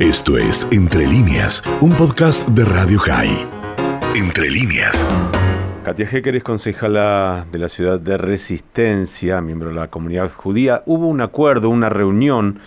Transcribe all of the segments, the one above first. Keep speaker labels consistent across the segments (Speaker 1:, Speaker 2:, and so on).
Speaker 1: Esto es Entre líneas, un podcast de Radio High. Entre líneas.
Speaker 2: Katia Hecker es concejala de la ciudad de Resistencia, miembro de la comunidad judía. Hubo un acuerdo, una reunión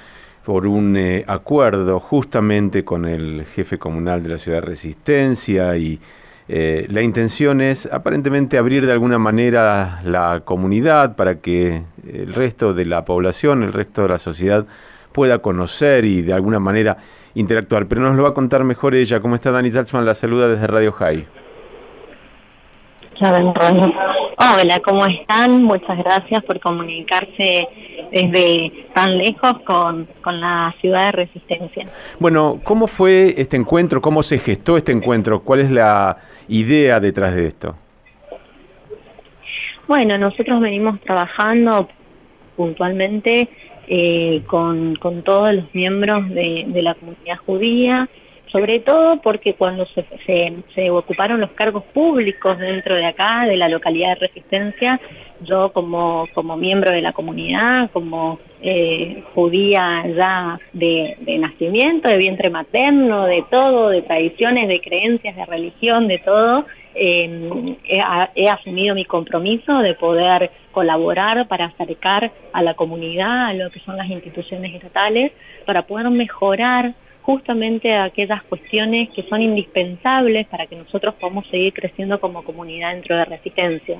Speaker 2: por un eh, acuerdo justamente con el jefe comunal de la ciudad de Resistencia y eh, la intención es aparentemente abrir de alguna manera la comunidad para que el resto de la población, el resto de la sociedad pueda conocer y de alguna manera interactuar. Pero nos lo va a contar mejor ella. ¿Cómo está Dani Salzman? La saluda desde Radio High.
Speaker 3: Hola, ¿cómo están? Muchas gracias por comunicarse desde tan lejos con, con la ciudad de Resistencia.
Speaker 2: Bueno, ¿cómo fue este encuentro? ¿Cómo se gestó este encuentro? ¿Cuál es la idea detrás de esto?
Speaker 3: Bueno, nosotros venimos trabajando puntualmente eh, con, con todos los miembros de, de la comunidad judía, sobre todo porque cuando se, se, ocuparon los cargos públicos dentro de acá, de la localidad de Resistencia, yo como, como miembro de la comunidad, como eh, judía ya de, de, nacimiento, de vientre materno, de todo, de tradiciones, de creencias, de religión, de todo, eh, he, asumido mi compromiso de poder colaborar para acercar a la comunidad, a lo que son las instituciones estatales, para poder mejorar justamente aquellas cuestiones que son indispensables para que nosotros podamos seguir creciendo como comunidad dentro de Resistencia.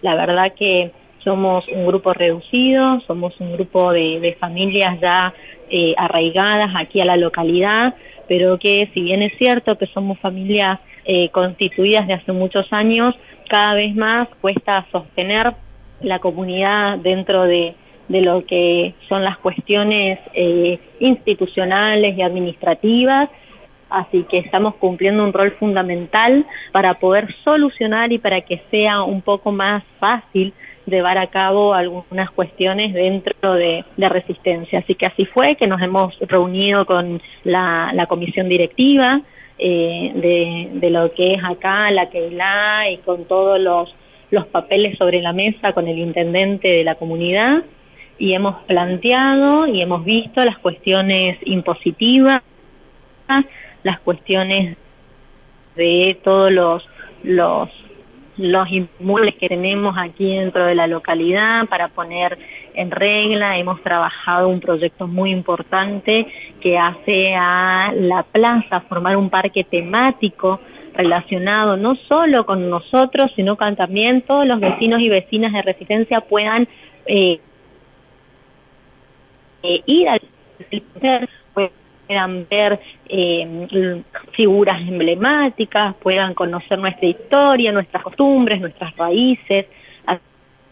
Speaker 3: La verdad que somos un grupo reducido, somos un grupo de, familias ya eh, arraigadas aquí a la localidad, pero que si bien es cierto que somos familias eh, constituidas de hace muchos años, cada vez más cuesta sostener la comunidad dentro de, de lo que son las cuestiones eh, institucionales y administrativas, así que estamos cumpliendo un rol fundamental para poder solucionar y para que sea un poco más fácil llevar a cabo algunas cuestiones dentro de, de resistencia. Así que así fue que nos hemos reunido con la, la comisión directiva, eh, de, de, lo que es acá la Keilah y con todos los, los papeles sobre la mesa con el intendente de la comunidad y hemos planteado y hemos visto las cuestiones impositivas, las cuestiones de todos los, los los inmuebles que tenemos aquí dentro de la localidad para poner en regla. Hemos trabajado un proyecto muy importante que hace a la plaza formar un parque temático relacionado no solo con nosotros, sino que también todos los vecinos y vecinas de Resistencia puedan eh, eh, ir al puedan ver eh, figuras emblemáticas, puedan conocer nuestra historia, nuestras costumbres, nuestras raíces.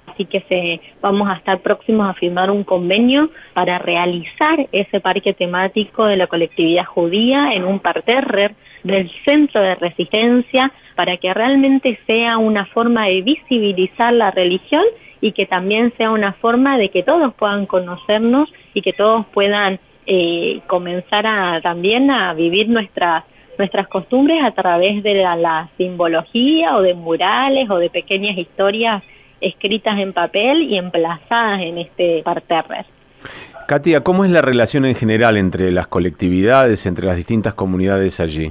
Speaker 3: Así que se, vamos a estar próximos a firmar un convenio para realizar ese parque temático de la colectividad judía en un parterre del centro de resistencia para que realmente sea una forma de visibilizar la religión y que también sea una forma de que todos puedan conocernos y que todos puedan eh, comenzar a, también a vivir nuestras nuestras costumbres a través de la, simbología o de murales o de pequeñas historias escritas en papel y emplazadas en este parterre.
Speaker 2: Katia, ¿cómo es la relación en general entre las colectividades, entre las distintas comunidades allí?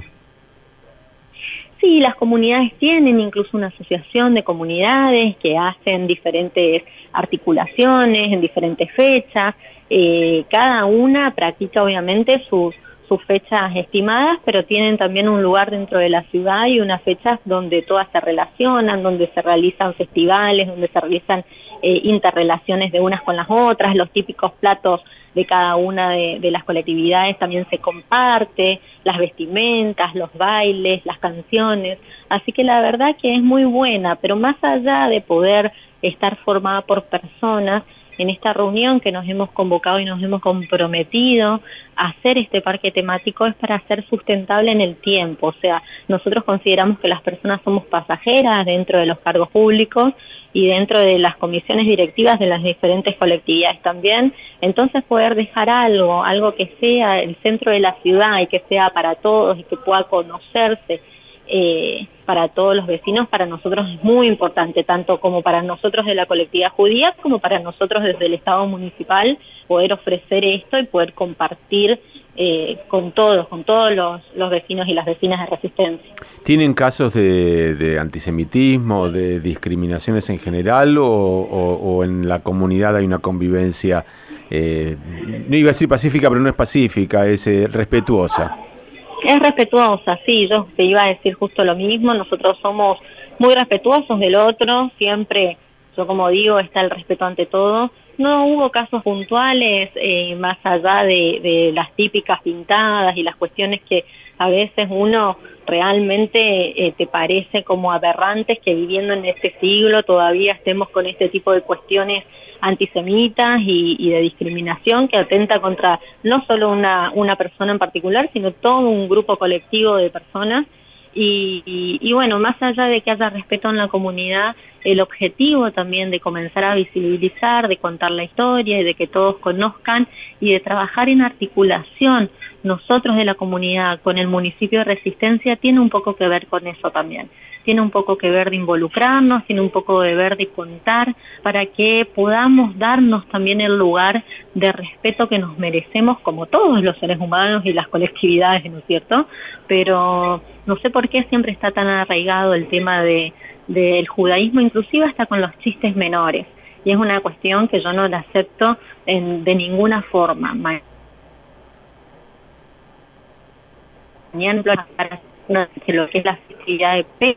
Speaker 3: Sí, las comunidades tienen incluso una asociación de comunidades que hacen diferentes articulaciones en diferentes fechas. Eh, cada una practica obviamente sus, sus fechas estimadas, pero tienen también un lugar dentro de la ciudad y unas fechas donde todas se relacionan, donde se realizan festivales, donde se realizan eh, interrelaciones de unas con las otras, los típicos platos de cada una de, de, las colectividades también se comparte, las vestimentas, los bailes, las canciones, así que la verdad que es muy buena, pero más allá de poder estar formada por personas, en esta reunión que nos hemos convocado y nos hemos comprometido a hacer este parque temático es para ser sustentable en el tiempo. O sea, nosotros consideramos que las personas somos pasajeras dentro de los cargos públicos y dentro de las comisiones directivas de las diferentes colectividades también. Entonces poder dejar algo, algo que sea el centro de la ciudad y que sea para todos y que pueda conocerse eh, para todos los vecinos, para nosotros es muy importante, tanto como para nosotros de la colectividad judía como para nosotros desde el Estado municipal, poder ofrecer esto y poder compartir eh, con todos, con todos los, vecinos y las vecinas de Resistencia.
Speaker 2: ¿Tienen casos de, antisemitismo, de discriminaciones en general o, en la comunidad hay una convivencia, eh, no iba a decir pacífica, pero no es pacífica, es eh, respetuosa?
Speaker 3: Es respetuosa, sí, yo te iba a decir justo lo mismo, nosotros somos muy respetuosos del otro, siempre, yo como digo, está el respeto ante todo, no hubo casos puntuales eh, más allá de, las típicas pintadas y las cuestiones que a veces uno realmente eh, te parece como aberrantes que viviendo en este siglo todavía estemos con este tipo de cuestiones antisemitas y, de discriminación que atenta contra no solo una, una persona en particular, sino todo un grupo colectivo de personas. Y, bueno, más allá de que haya respeto en la comunidad, el objetivo también de comenzar a visibilizar, de contar la historia y de que todos conozcan y de trabajar en articulación nosotros de la comunidad con el municipio de Resistencia tiene un poco que ver con eso también tiene un poco que ver de involucrarnos, tiene un poco de ver de contar, para que podamos darnos también el lugar de respeto que nos merecemos como todos los seres humanos y las colectividades, ¿no es cierto? Pero no sé por qué siempre está tan arraigado el tema de del judaísmo, inclusive hasta con los chistes menores. Y es una cuestión que yo no la acepto en, de ninguna forma. Mañana, lo que es la festividad de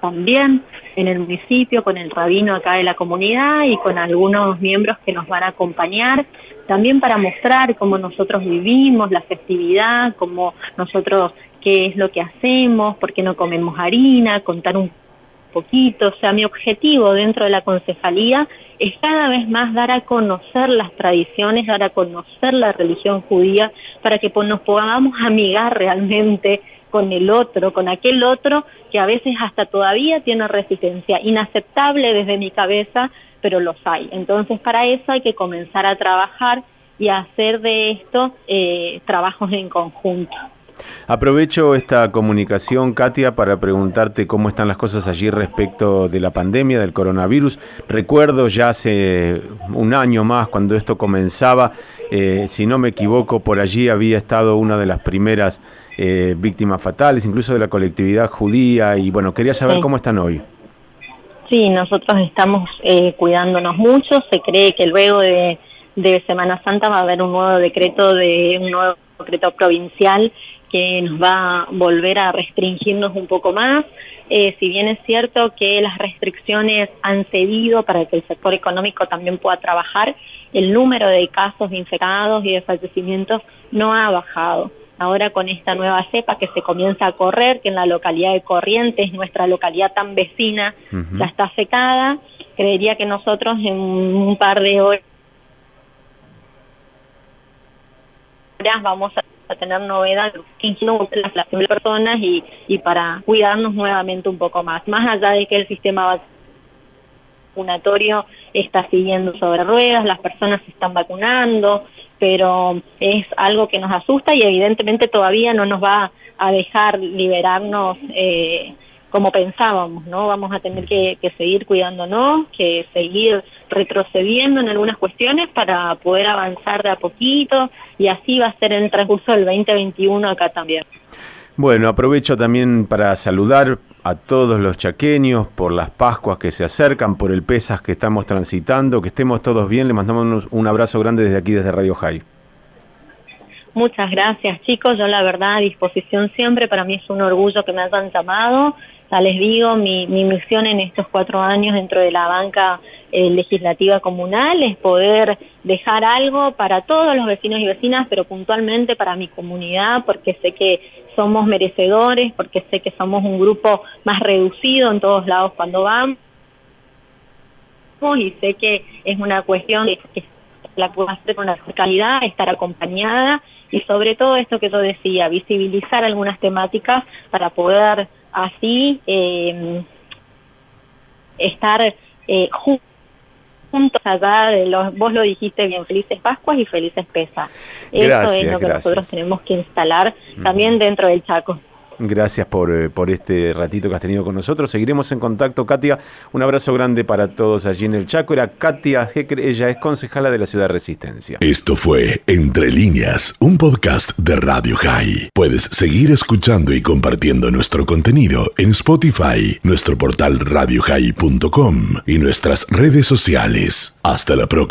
Speaker 3: también en el municipio, con el rabino acá de la comunidad y con algunos miembros que nos van a acompañar, también para mostrar cómo nosotros vivimos la festividad, cómo nosotros, qué es lo que hacemos, por qué no comemos harina, contar un poquito. O sea, mi objetivo dentro de la concejalía es cada vez más dar a conocer las tradiciones, dar a conocer la religión judía, para que nos podamos amigar realmente con el otro, con aquel otro que a veces hasta todavía tiene resistencia, inaceptable desde mi cabeza, pero los hay. Entonces para eso hay que comenzar a trabajar y a hacer de esto eh, trabajos en conjunto.
Speaker 2: Aprovecho esta comunicación, Katia, para preguntarte cómo están las cosas allí respecto de la pandemia, del coronavirus. Recuerdo ya hace un año más, cuando esto comenzaba, eh, si no me equivoco, por allí había estado una de las primeras eh, víctimas fatales, incluso de la colectividad judía, y bueno, quería saber cómo están hoy.
Speaker 3: Sí, nosotros estamos eh, cuidándonos mucho, se cree que luego de, de Semana Santa va a haber un nuevo decreto de un nuevo decreto provincial que nos va a volver a restringirnos un poco más. Eh, si bien es cierto que las restricciones han cedido para que el sector económico también pueda trabajar, el número de casos de infectados y de fallecimientos no ha bajado. Ahora con esta nueva cepa que se comienza a correr, que en la localidad de Corrientes, nuestra localidad tan vecina, ya está afectada, creería que nosotros en un par de horas vamos a a tener novedad las personas y, y para cuidarnos nuevamente un poco más, más allá de que el sistema vacunatorio está siguiendo sobre ruedas, las personas se están vacunando, pero es algo que nos asusta y evidentemente todavía no nos va a dejar liberarnos eh, como pensábamos, ¿no? Vamos a tener que, seguir cuidándonos, que seguir retrocediendo en algunas cuestiones para poder avanzar de a poquito y así va a ser el transcurso del 2021 acá también.
Speaker 2: Bueno, aprovecho también para saludar a todos los chaqueños por las Pascuas que se acercan, por el Pesas que estamos transitando, que estemos todos bien. Le mandamos un abrazo grande desde aquí, desde Radio High.
Speaker 3: Muchas gracias chicos, yo la verdad a disposición siempre, para mí es un orgullo que me hayan llamado, ya les digo, mi, mi misión en estos cuatro años dentro de la banca eh, legislativa comunal es poder dejar algo para todos los vecinos y vecinas, pero puntualmente para mi comunidad, porque sé que somos merecedores, porque sé que somos un grupo más reducido en todos lados cuando vamos y sé que es una cuestión que la puedo hacer con la calidad, estar acompañada y sobre todo esto que yo decía, visibilizar algunas temáticas para poder así eh, estar eh, juntos allá de los, vos lo dijiste bien, felices Pascuas y felices Pesas. Eso es lo que nosotros tenemos que instalar también dentro del Chaco.
Speaker 2: Gracias por, eh, por este ratito que has tenido con nosotros. Seguiremos en contacto, Katia. Un abrazo grande para todos allí en el Chaco. Era Katia Hecker, ella es concejala de la ciudad Resistencia.
Speaker 1: Esto fue Entre Líneas, un podcast de Radio High. Puedes seguir escuchando y compartiendo nuestro contenido en Spotify, nuestro portal radiohigh.com y nuestras redes sociales. Hasta la próxima.